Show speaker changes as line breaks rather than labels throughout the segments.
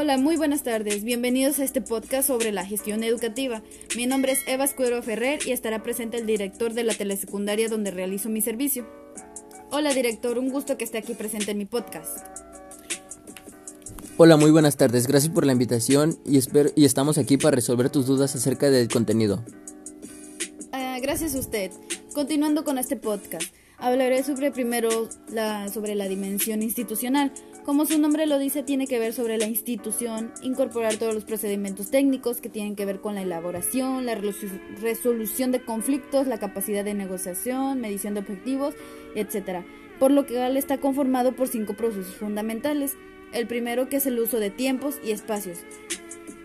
Hola, muy buenas tardes. Bienvenidos a este podcast sobre la gestión educativa. Mi nombre es Eva Escuero Ferrer y estará presente el director de la telesecundaria donde realizo mi servicio. Hola, director, un gusto que esté aquí presente en mi podcast.
Hola, muy buenas tardes. Gracias por la invitación y, espero, y estamos aquí para resolver tus dudas acerca del contenido.
Ah, gracias a usted. Continuando con este podcast. Hablaré sobre primero la, sobre la dimensión institucional. Como su nombre lo dice, tiene que ver sobre la institución, incorporar todos los procedimientos técnicos que tienen que ver con la elaboración, la resolución de conflictos, la capacidad de negociación, medición de objetivos, etc. Por lo que está conformado por cinco procesos fundamentales. El primero que es el uso de tiempos y espacios,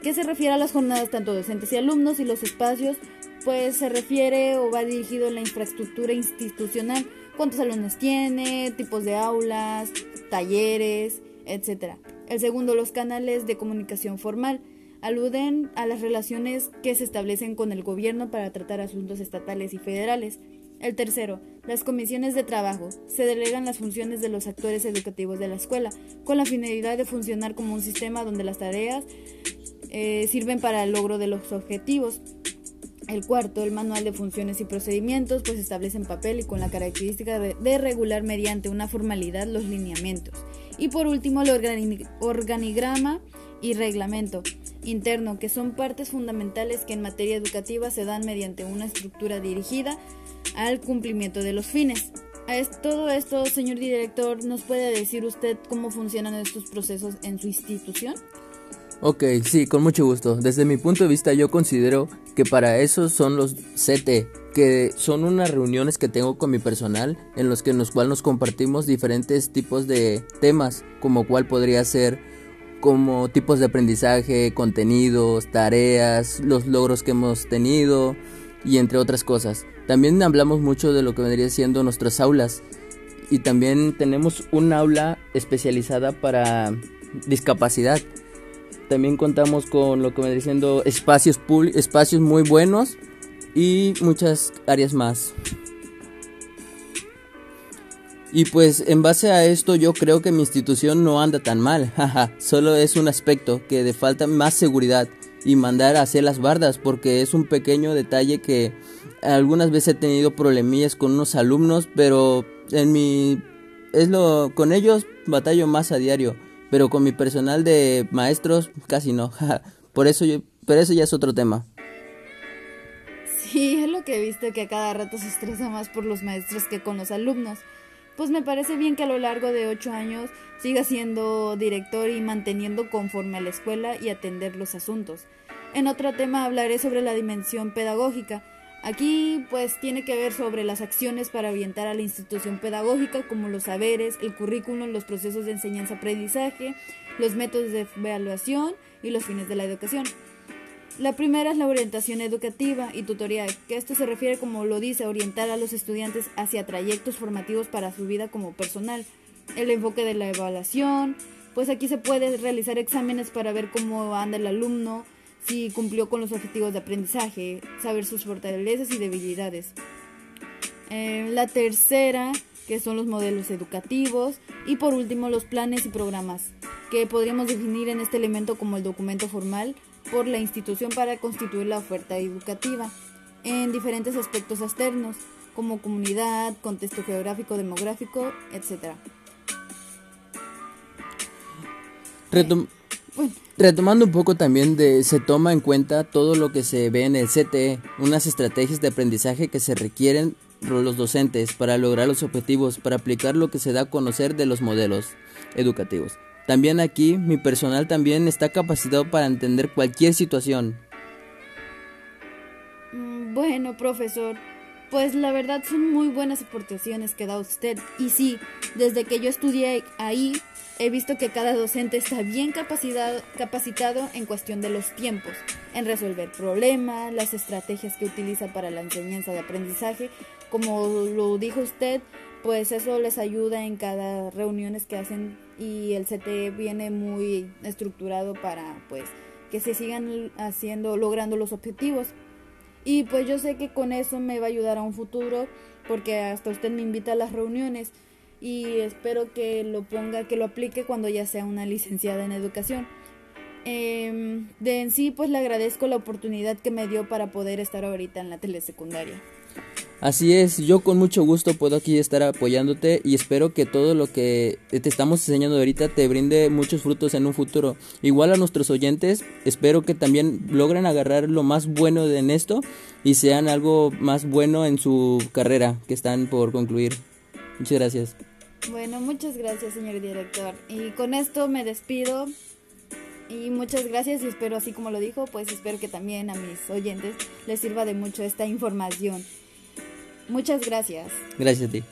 que se refiere a las jornadas tanto docentes y alumnos y los espacios, pues se refiere o va dirigido a la infraestructura institucional cuántos alumnos tiene, tipos de aulas, talleres, etc. El segundo, los canales de comunicación formal. Aluden a las relaciones que se establecen con el gobierno para tratar asuntos estatales y federales. El tercero, las comisiones de trabajo. Se delegan las funciones de los actores educativos de la escuela, con la finalidad de funcionar como un sistema donde las tareas eh, sirven para el logro de los objetivos. El cuarto, el manual de funciones y procedimientos, pues establece en papel y con la característica de, regular mediante una formalidad los lineamientos. Y por último, el organigrama y reglamento interno, que son partes fundamentales que en materia educativa se dan mediante una estructura dirigida al cumplimiento de los fines. Todo esto, señor director, ¿nos puede decir usted cómo funcionan estos procesos en su institución?
Ok, sí, con mucho gusto. Desde mi punto de vista yo considero que para eso son los CT, que son unas reuniones que tengo con mi personal en los que en los cuales nos compartimos diferentes tipos de temas, como cuál podría ser como tipos de aprendizaje, contenidos, tareas, los logros que hemos tenido y entre otras cosas. También hablamos mucho de lo que vendría siendo nuestras aulas y también tenemos un aula especializada para discapacidad también contamos con lo que me diciendo espacios, espacios muy buenos y muchas áreas más. Y pues en base a esto yo creo que mi institución no anda tan mal, solo es un aspecto que de falta más seguridad y mandar a hacer las bardas porque es un pequeño detalle que algunas veces he tenido problemillas con unos alumnos, pero en mi es lo con ellos batallo más a diario pero con mi personal de maestros casi no. Por eso yo, pero eso ya es otro tema.
Sí, es lo que he visto que a cada rato se estresa más por los maestros que con los alumnos. Pues me parece bien que a lo largo de ocho años siga siendo director y manteniendo conforme a la escuela y atender los asuntos. En otro tema hablaré sobre la dimensión pedagógica, Aquí pues tiene que ver sobre las acciones para orientar a la institución pedagógica como los saberes, el currículum, los procesos de enseñanza-aprendizaje, los métodos de evaluación y los fines de la educación. La primera es la orientación educativa y tutorial, que esto se refiere como lo dice, orientar a los estudiantes hacia trayectos formativos para su vida como personal. El enfoque de la evaluación, pues aquí se puede realizar exámenes para ver cómo anda el alumno, si cumplió con los objetivos de aprendizaje, saber sus fortalezas y debilidades. Eh, la tercera, que son los modelos educativos. Y por último, los planes y programas, que podríamos definir en este elemento como el documento formal por la institución para constituir la oferta educativa en diferentes aspectos externos, como comunidad, contexto geográfico, demográfico, etc.
Retomando un poco también de se toma en cuenta todo lo que se ve en el CTE, unas estrategias de aprendizaje que se requieren los docentes para lograr los objetivos, para aplicar lo que se da a conocer de los modelos educativos. También aquí mi personal también está capacitado para entender cualquier situación.
Mm, bueno, profesor, pues la verdad son muy buenas aportaciones que da usted. Y sí, desde que yo estudié ahí, he visto que cada docente está bien capacitado, capacitado en cuestión de los tiempos, en resolver problemas, las estrategias que utiliza para la enseñanza de aprendizaje. Como lo dijo usted, pues eso les ayuda en cada reuniones que hacen y el CT viene muy estructurado para pues que se sigan haciendo, logrando los objetivos. Y pues yo sé que con eso me va a ayudar a un futuro, porque hasta usted me invita a las reuniones y espero que lo ponga, que lo aplique cuando ya sea una licenciada en educación. Em, de en sí, pues le agradezco la oportunidad que me dio para poder estar ahorita en la telesecundaria.
Así es, yo con mucho gusto puedo aquí estar apoyándote y espero que todo lo que te estamos enseñando ahorita te brinde muchos frutos en un futuro. Igual a nuestros oyentes, espero que también logren agarrar lo más bueno en esto y sean algo más bueno en su carrera que están por concluir. Muchas gracias.
Bueno, muchas gracias, señor director. Y con esto me despido. Y muchas gracias y espero, así como lo dijo, pues espero que también a mis oyentes les sirva de mucho esta información. Muchas gracias.
Gracias a ti.